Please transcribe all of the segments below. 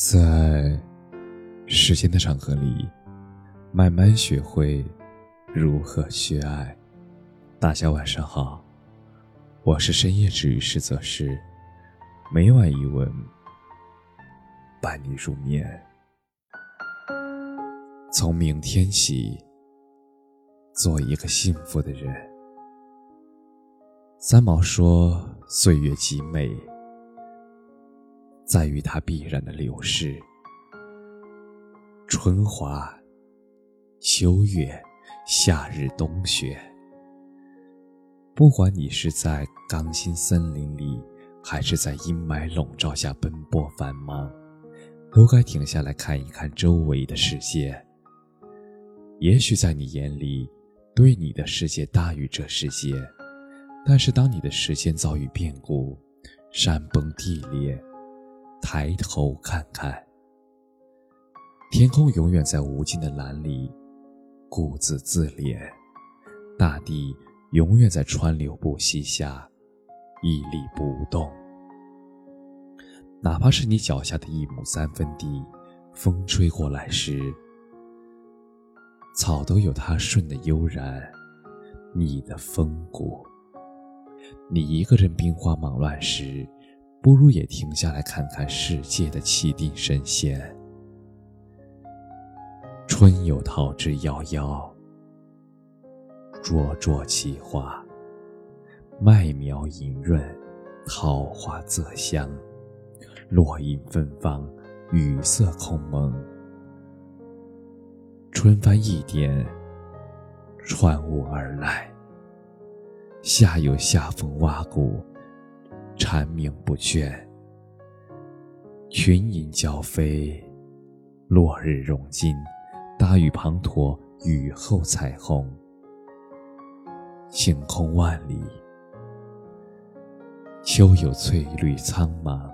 在时间的长河里，慢慢学会如何去爱。大家晚上好，我是深夜治愈师泽师，每晚一文伴你入眠。从明天起，做一个幸福的人。三毛说：“岁月极美。”在于它必然的流逝，春花、秋月、夏日、冬雪。不管你是在钢筋森林里，还是在阴霾笼罩下奔波繁忙，都该停下来看一看周围的世界。也许在你眼里，对你的世界大于这世界，但是当你的时间遭遇变故，山崩地裂。抬头看看，天空永远在无尽的蓝里固自自怜，大地永远在川流不息下屹立不动。哪怕是你脚下的一亩三分地，风吹过来时，草都有它顺的悠然，你的风骨。你一个人兵荒马乱时。不如也停下来看看世界的气定神闲。春有桃之夭夭，灼灼其华；麦苗盈润，桃花仄香。落英芬芳，雨色空蒙。春帆一点，穿雾而来。夏有夏风挖谷。蝉鸣不倦，群莺交飞，落日融金，大雨滂沱，雨后彩虹，晴空万里。秋有翠绿苍茫，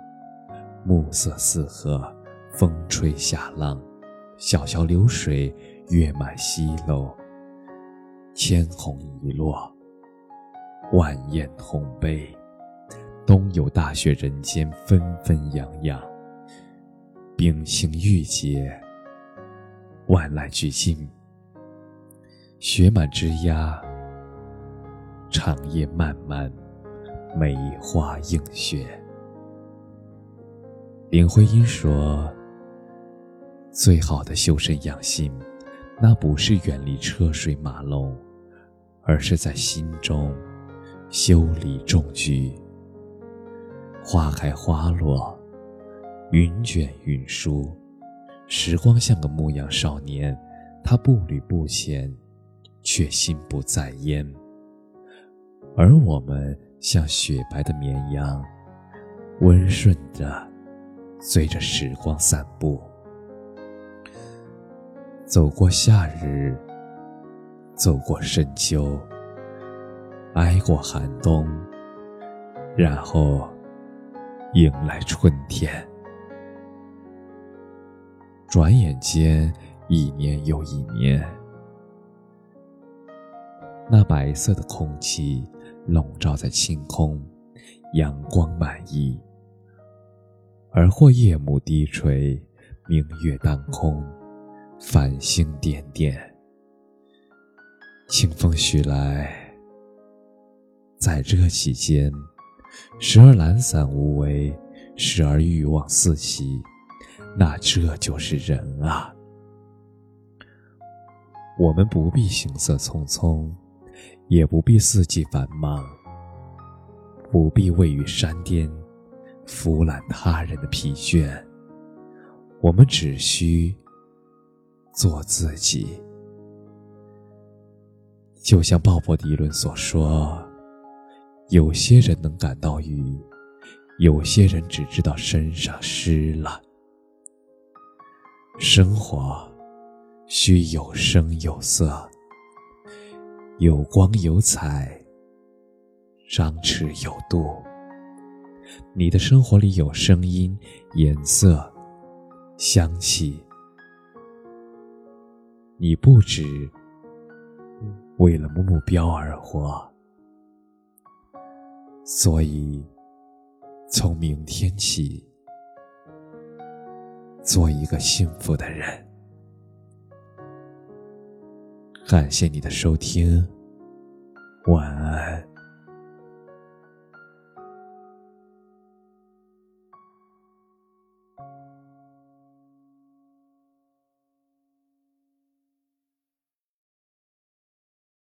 暮色四合，风吹夏浪，小桥流水，月满西楼，千红一落，万艳同悲。冬有大雪，人间纷纷扬扬；冰清玉洁，万籁俱静。雪满枝桠，长夜漫漫，梅花映雪。林徽因说：“最好的修身养性，那不是远离车水马龙，而是在心中修理众居。”花开花落，云卷云舒，时光像个牧羊少年，他步履不前，却心不在焉。而我们像雪白的绵羊，温顺的随着时光散步，走过夏日，走过深秋，挨过寒冬，然后。迎来春天，转眼间一年又一年。那白色的空气笼罩在晴空，阳光满溢；而或夜幕低垂，明月当空，繁星点点。清风徐来，在这期间。时而懒散无为，时而欲望四起，那这就是人啊！我们不必行色匆匆，也不必四季繁忙，不必位于山巅，俯览他人的疲倦。我们只需做自己，就像鲍勃迪伦所说。有些人能感到雨，有些人只知道身上湿了。生活需有声有色，有光有彩，张弛有度。你的生活里有声音、颜色、香气，你不止为了目标而活。所以，从明天起，做一个幸福的人。感谢你的收听，晚安。